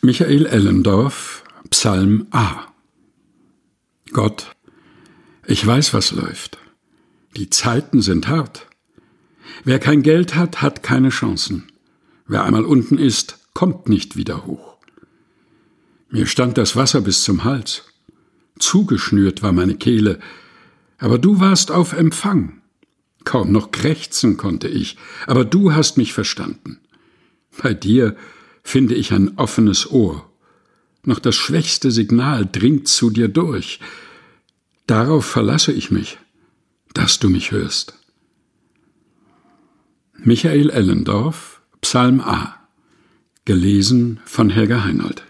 Michael Ellendorf, Psalm A. Gott, ich weiß, was läuft. Die Zeiten sind hart. Wer kein Geld hat, hat keine Chancen. Wer einmal unten ist, kommt nicht wieder hoch. Mir stand das Wasser bis zum Hals. Zugeschnürt war meine Kehle, aber du warst auf Empfang. Kaum noch krächzen konnte ich, aber du hast mich verstanden. Bei dir finde ich ein offenes Ohr. Noch das schwächste Signal dringt zu dir durch. Darauf verlasse ich mich, dass du mich hörst. Michael Ellendorf, Psalm A. Gelesen von Helga Heinold.